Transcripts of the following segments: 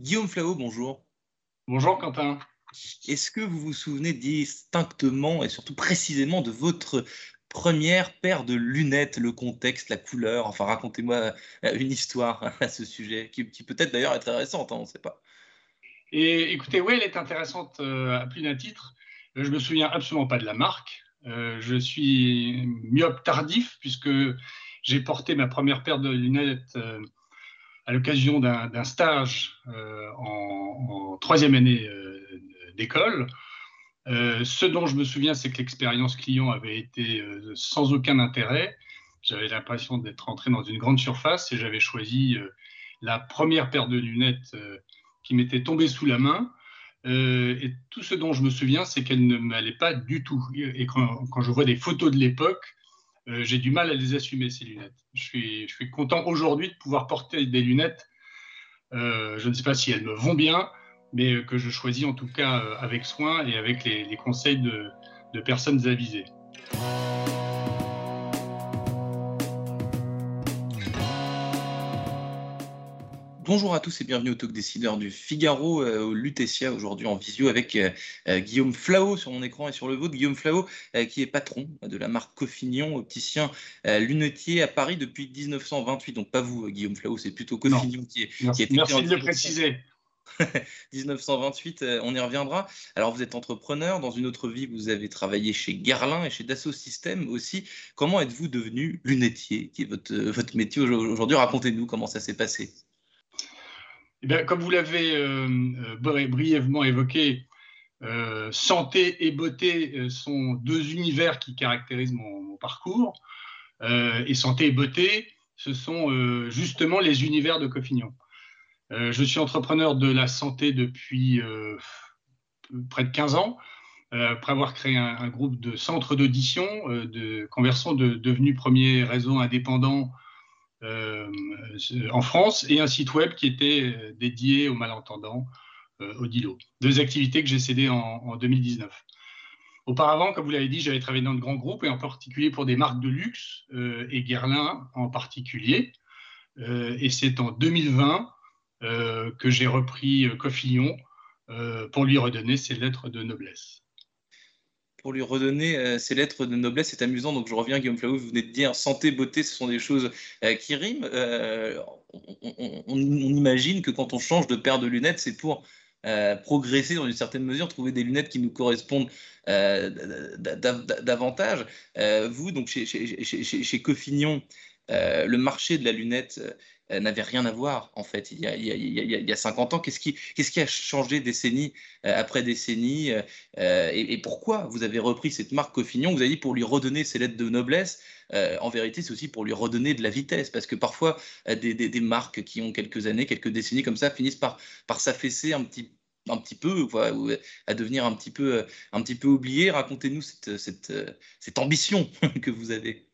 Guillaume Flao, bonjour. Bonjour Quentin. Est-ce que vous vous souvenez distinctement et surtout précisément de votre première paire de lunettes, le contexte, la couleur? Enfin, racontez-moi euh, une histoire à ce sujet, qui, peut-être d'ailleurs est très récente, hein, on ne sait pas. Et écoutez, oui, elle est intéressante euh, à plus d'un titre. Euh, je me souviens absolument pas de la marque. je suis myope tardif puisque j'ai porté ma première paire de lunettes à l'occasion d'un stage euh, en, troisième année euh, d'école. Euh, ce dont je me souviens, c'est que l'expérience client avait été sans aucun intérêt. J'avais l'impression d'être entré dans une grande surface et j'avais choisi la première paire de lunettes qui m'était tombée sous la main. et tout ce dont je me souviens, c'est qu'elle ne m'allait pas du tout. Et quand, quand je vois des photos de l'époque, euh, j'ai du mal à les assumer, ces lunettes. Je suis, je suis content aujourd'hui de pouvoir porter des lunettes. Euh, je ne sais pas si elles me vont bien, mais que je choisis en tout cas euh, avec soin et avec les, conseils de, de personnes avisées. Bonjour à tous et bienvenue au Talk Décideur du Figaro, euh, au Lutetia, aujourd'hui en visio avec euh, euh, Guillaume Flao sur mon écran et sur le vôtre. Guillaume Flao, qui est patron de la marque Coffignon, opticien lunetier à Paris depuis 1928. Donc pas vous, Guillaume Flao, c'est plutôt Coffignon qui est. Merci, qui merci de le préciser. 1928, on y reviendra. Alors, vous êtes entrepreneur. Dans une autre vie, vous avez travaillé chez Guerlain et chez Dassault Systèmes aussi. Comment êtes-vous devenu lunetier, qui est votre, votre métier aujourd'hui? Racontez-nous comment ça s'est passé. Eh comme vous l'avez euh, euh, brièvement évoqué, euh, santé et beauté sont deux univers qui caractérisent mon, parcours. et santé et beauté, ce sont justement les univers de Coffignon. je suis entrepreneur de la santé depuis près de 15 ans, après avoir créé un, groupe de centres d'audition, de conversion de, devenu premier réseau indépendant en France et un site web qui était euh, dédié aux malentendants, euh, au DILO. Deux activités que j'ai cédées en, 2019. Auparavant, comme vous l'avez dit, j'avais travaillé dans de grands groupes et en particulier pour des marques de luxe et Guerlain en particulier. et c'est en 2020 que j'ai repris Coffillon pour lui redonner ses lettres de noblesse pour lui redonner euh, ses lettres de noblesse. C'est amusant. Donc, je reviens, Guillaume Flavou, vous venez de dire santé, beauté, ce sont des choses euh, qui riment. Euh, on, imagine que quand on change de paire de lunettes, c'est pour progresser dans une certaine mesure, trouver des lunettes qui nous correspondent davantage. vous, donc, chez, chez, Coffignon, le marché de la lunette n'avait rien à voir, en fait, il y a, il y a, 50 ans. Qu'est-ce qui, qu'est-ce qui a changé décennie euh, après décennie euh, et, pourquoi vous avez repris cette marque Coffignon Vous avez dit pour lui redonner ses lettres de noblesse. en vérité, c'est aussi pour lui redonner de la vitesse, parce que parfois, des, des, marques qui ont quelques années, quelques décennies comme ça, finissent par, par s'affaisser un petit un petit peu, à devenir un petit peu, un petit peu oublié. Racontez-nous cette, cette, cette ambition que vous avez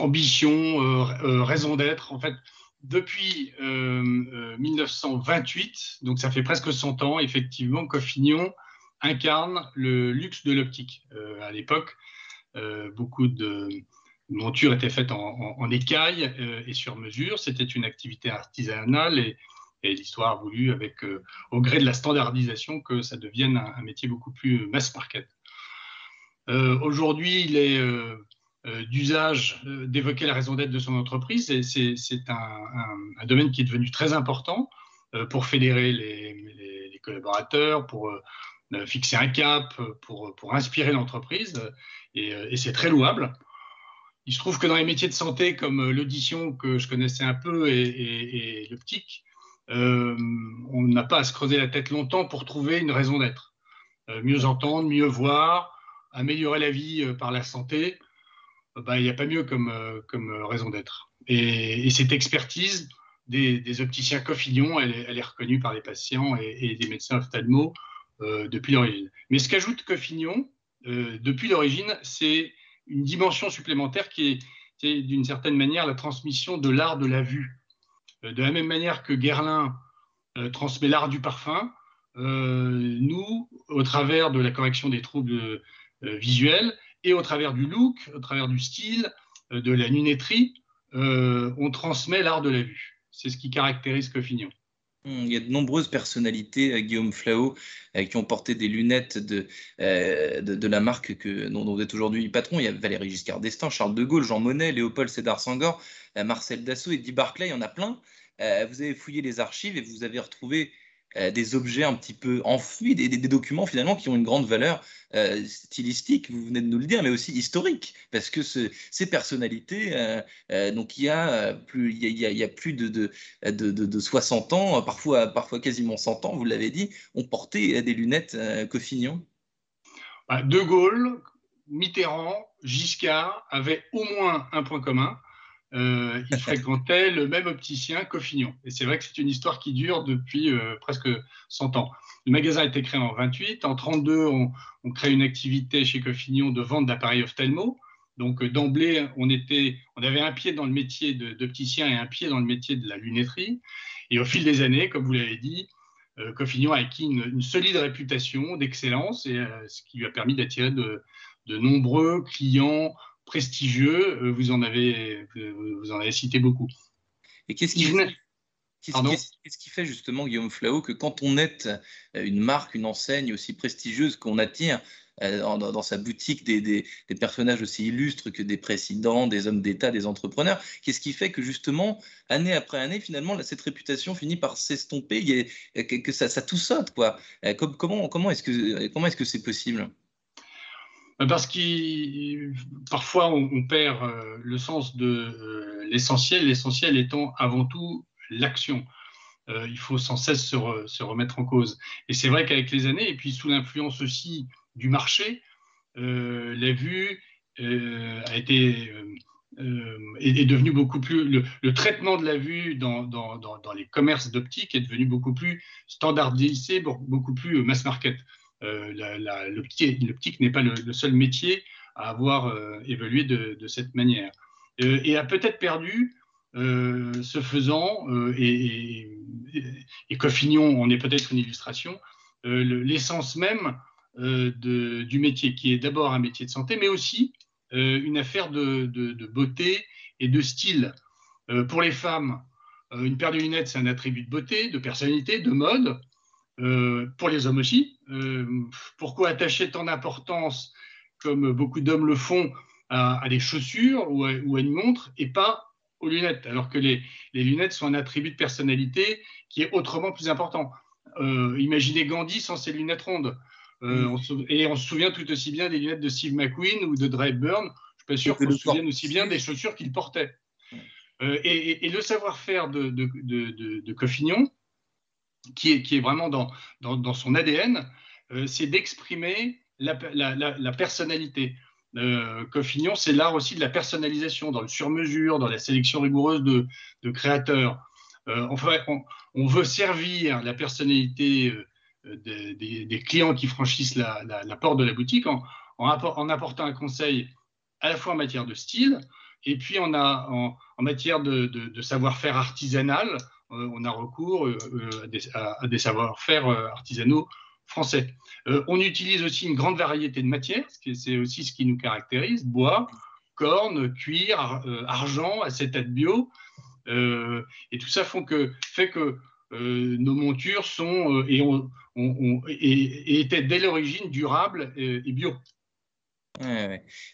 ambition, euh, euh, raison d'être. En fait, depuis 1928, euh, donc ça fait presque 100 ans, effectivement, Coffignon incarne le luxe de l'optique. à l'époque, beaucoup de montures étaient faites en, écaille et sur mesure. C'était une activité artisanale et, l'histoire a voulu, avec, au gré de la standardisation, que ça devienne un, métier beaucoup plus mass market. Aujourd'hui, il est d'usage euh, d'évoquer la raison d'être de son entreprise. C'est un, domaine qui est devenu très important euh, pour fédérer les, collaborateurs, pour fixer un cap, pour, pour inspirer l'entreprise. Et, c'est très louable. Il se trouve que dans les métiers de santé comme l'audition que je connaissais un peu et, l'optique, on n'a pas à se creuser la tête longtemps pour trouver une raison d'être. mieux entendre, mieux voir, améliorer la vie par la santé, bah, il n'y a pas mieux comme, euh, euh, raison d'être. Et, cette expertise des, opticiens Coffillon, elle, est reconnue par les patients et, des médecins ophtalmo euh, depuis l'origine. Mais ce qu'ajoute Coffignon depuis l'origine, c'est une dimension supplémentaire qui est, d'une certaine manière la transmission de l'art de la vue. de la même manière que Guerlain transmet l'art du parfum, nous, au travers de la correction des troubles visuels, et au travers du look, au travers du style, euh, de la lunetterie, euh, on transmet l'art de la vue. C'est ce qui caractérise Coffignon. Hmm, il y a de nombreuses personnalités, euh, Guillaume Flao, qui ont porté des lunettes de, de, la marque que, dont, vous êtes aujourd'hui patron. Il y a Valéry Giscard d'Estaing, Charles de Gaulle, Jean Monnet, Léopold Sédar Sangor, Marcel Dassault, Eddie Barclay, il y en a plein. vous avez fouillé les archives et vous avez retrouvé euh, des objets un petit peu enfouis, des, documents finalement qui ont une grande valeur euh, stylistique, vous venez de nous le dire, mais aussi historique, parce que ces personnalités, euh, donc il y a plus, de, de, 60 ans, parfois, quasiment 100 ans, vous l'avez dit, ont porté des lunettes Coffignon. Bah, de Gaulle, Mitterrand, Giscard avaient au moins un point commun, euh, il fréquentait le même opticien qu'Offignon. Et c'est vrai que c'est une histoire qui dure depuis euh, presque 100 ans. Le magasin a été créé en 28. En 32, on, crée une activité chez Coffignon de vente d'appareils ophtalmo. Donc euh, d'emblée, on, avait un pied dans le métier d'opticien et un pied dans le métier de la lunetterie. Et au fil des années, comme vous l'avez dit, Coffignon a acquis une, solide réputation d'excellence, ce qui lui a permis d'attirer de nombreux clients prestigieux, euh, vous en avez, vous en avez cité beaucoup. Et qu'est-ce qui, Qu'est-ce qui fait justement, Guillaume Flao, que quand on est euh, une marque, une enseigne aussi prestigieuse, qu'on attire euh, dans, sa boutique des, des, personnages aussi illustres que des présidents, des hommes d'État, des entrepreneurs, qu'est-ce qui fait que justement, année après année, finalement, cette réputation finit par s'estomper, que ça, ça tout saute quoi. Comment, comment est-ce que comment est-ce que c'est possible? Parce que parfois on, perd euh, le sens de euh, l'essentiel, l'essentiel étant avant tout l'action. Euh, il faut sans cesse se, remettre en cause. Et c'est vrai qu'avec les années, et puis sous l'influence aussi du marché, la vue a été est, devenu beaucoup plus le, traitement de la vue dans, dans les commerces d'optique est devenu beaucoup plus standardisé, beaucoup plus mass market. Euh, l'optique n'est pas le, seul métier à avoir euh, évolué de, cette manière. Euh, et a peut-être perdu, ce faisant, et, et, Coffignon en est peut-être une illustration, l'essence même du métier, qui est d'abord un métier de santé, mais aussi une affaire de, beauté et de style. pour les femmes, une paire de lunettes, c'est un attribut de beauté, de personnalité, de mode. Euh, pour les hommes aussi. Euh, pourquoi attacher tant d'importance, comme beaucoup d'hommes le font, à, des chaussures ou à, une montre et pas aux lunettes, alors que les, lunettes sont un attribut de personnalité qui est autrement plus important. Euh, imaginez Gandhi sans ses lunettes rondes. et on se souvient tout aussi bien des lunettes de Steve McQueen ou de Dre Burn. Je suis pas sûr qu'on se souvienne aussi bien des chaussures qu'il portait. Et, le savoir-faire de, de, de, de Coffignon, qui est, vraiment dans, son ADN, euh, c'est d'exprimer la, personnalité. Euh, Coffignon, c'est l'art aussi de la personnalisation, dans le sur-mesure, dans la sélection rigoureuse de, créateurs. Euh, on, veut servir la personnalité euh, des, clients qui franchissent la, porte de la boutique en, apportant un conseil à la fois en matière de style et puis en, matière de, savoir-faire artisanal on a recours euh, euh, à des, savoir-faire artisanaux français. on utilise aussi une grande variété de matières, c'est aussi ce qui nous caractérise, bois, corne, cuir, argent, acétate bio. et tout ça fait que nos montures sont et, et étaient dès l'origine durables et bio.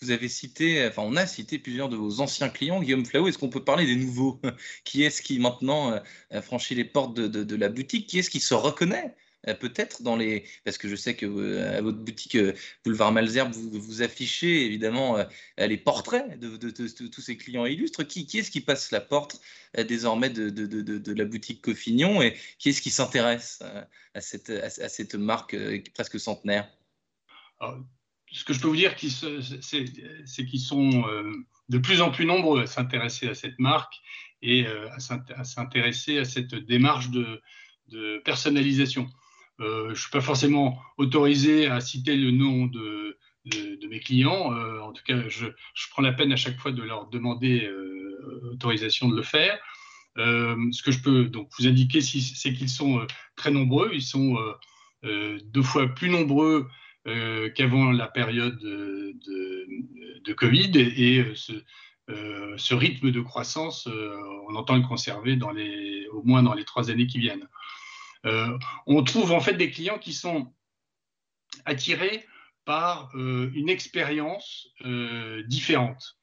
Vous avez cité, enfin, on a cité plusieurs de vos anciens clients. Guillaume Flau, est-ce qu'on peut parler des nouveaux? Qui est-ce qui maintenant euh, franchit les portes de, la boutique? Qui est-ce qui se reconnaît euh, peut-être dans les parce que je sais que euh, à votre boutique Boulevard Malzerbe vous, affichez évidemment les portraits de, tous ces clients illustres. Qui, est-ce qui passe la porte désormais de, la boutique Coffignon et qui est-ce qui s'intéresse à cette, à, cette marque presque centenaire? Ce que je peux vous dire, c'est qu'ils sont euh, de plus en plus nombreux à s'intéresser à cette marque et euh, à s'intéresser à cette démarche de, personnalisation. Euh, je ne suis pas forcément autorisé à citer le nom de, mes clients. en tout cas, je, prends la peine à chaque fois de leur demander autorisation de le faire. ce que je peux donc vous indiquer, c'est qu'ils sont très nombreux. Ils sont deux fois plus nombreux euh, qu'avant la période de, Covid et, euh, ce, euh, ce, rythme de croissance, on entend le conserver au moins dans les trois années qui viennent. on trouve en fait des clients qui sont attirés par une expérience différente.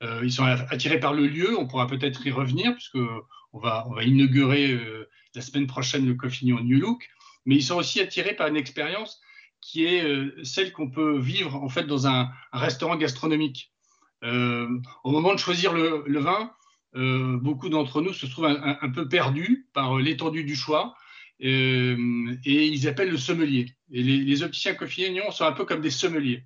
ils sont attirés par le lieu, on pourra peut-être y revenir, puisque on va inaugurer la semaine prochaine le Coffignon New Look, mais ils sont aussi attirés par une expérience qui est euh, celle qu'on peut vivre en fait dans un, restaurant gastronomique. Euh, au moment de choisir le, vin, euh, beaucoup d'entre nous se trouvent un, peu perdus par l'étendue du choix et ils appellent le sommelier. Et les, opticiens Coffignon sont un peu comme des sommeliers.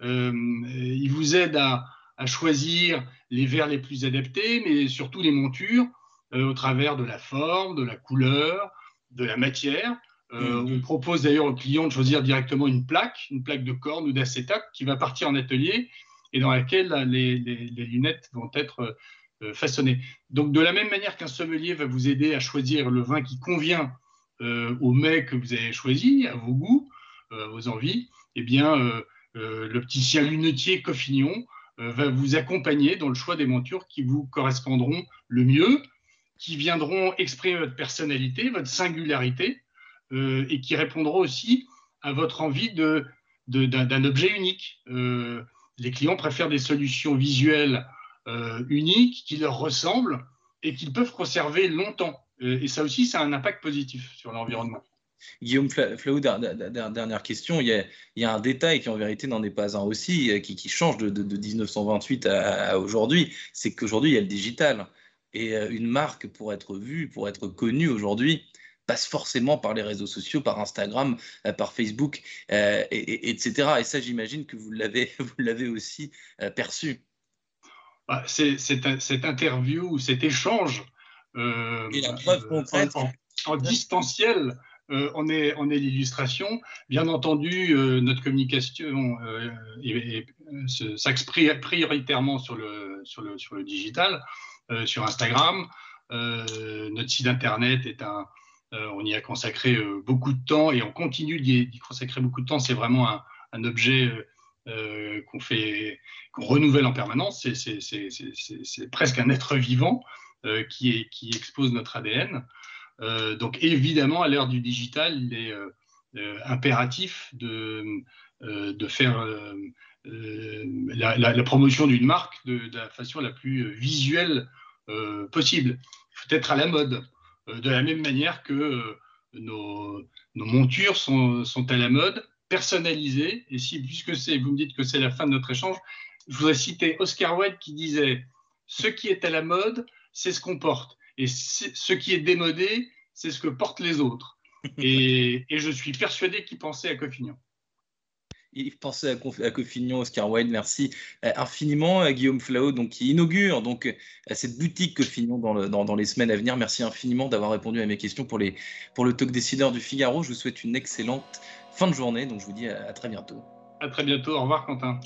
ils vous aident à, choisir les verres les plus adaptés, mais surtout les montures au travers de la forme, de la couleur, de la matière. Euh, mm. on propose d'ailleurs aux clients de choisir directement une plaque, une plaque de corne ou d'acétate qui va partir en atelier et dans laquelle les, lunettes vont être euh, façonnées. Donc de la même manière qu'un sommelier va vous aider à choisir le vin qui convient euh, au mets que vous avez choisi, à vos goûts, à vos envies, eh bien l'opticien lunetier Coffignon va vous accompagner dans le choix des montures qui vous correspondront le mieux, qui viendront exprimer votre personnalité, votre singularité, euh, et qui répondront aussi à votre envie d'un objet unique. Euh, les clients préfèrent des solutions visuelles euh, uniques qui leur ressemblent et qu'ils peuvent conserver longtemps. et ça aussi, ça a un impact positif sur l'environnement. Guillaume Flaou, dernière question. Il y, a, un détail qui en vérité n'en est pas un aussi, qui, change de, 1928 à, aujourd'hui, c'est qu'aujourd'hui il y a le digital. Et une marque, pour être vue, pour être connue aujourd'hui, passe forcément par les réseaux sociaux, par Instagram, euh, par Facebook, euh, et, etc. Et ça, j'imagine que vous l'avez, vous l'avez aussi euh, perçu. Bah, c'est, cette interview, cet échange en, distanciel, on est, on est l'illustration. Bien entendu, notre communication s'exprime prioritairement sur le, sur le, sur le digital, sur Instagram. notre site internet est un, on y a consacré euh, beaucoup de temps et on continue d'y consacrer beaucoup de temps. C'est vraiment un, objet euh, qu'on fait, qu'on renouvelle en permanence. C'est presque un être vivant qui, expose notre ADN. donc évidemment, à l'ère du digital, il est impératif de, faire la, promotion d'une marque de, de, la façon la plus visuelle possible. Il faut être à la mode. Euh, de la même manière que euh, nos, montures sont, à la mode, personnalisées. Et si, puisque c'est, vous me dites que c'est la fin de notre échange, je voudrais citer Oscar Wilde qui disait Ce qui est à la mode, c'est ce qu'on porte. Et ce qui est démodé, c'est ce que portent les autres. Et, et je suis persuadé qu'il pensait à Coffignon il pensait à, Coffignon, Oscar Wilde, merci euh, infiniment à Guillaume Flao, donc, qui inaugure donc, euh, cette boutique Coffignon dans, dans, les semaines à venir. Merci infiniment d'avoir répondu à mes questions pour, les, pour le talk décideur du Figaro. Je vous souhaite une excellente fin de journée, donc je vous dis à, à très bientôt. À très bientôt, au revoir Quentin.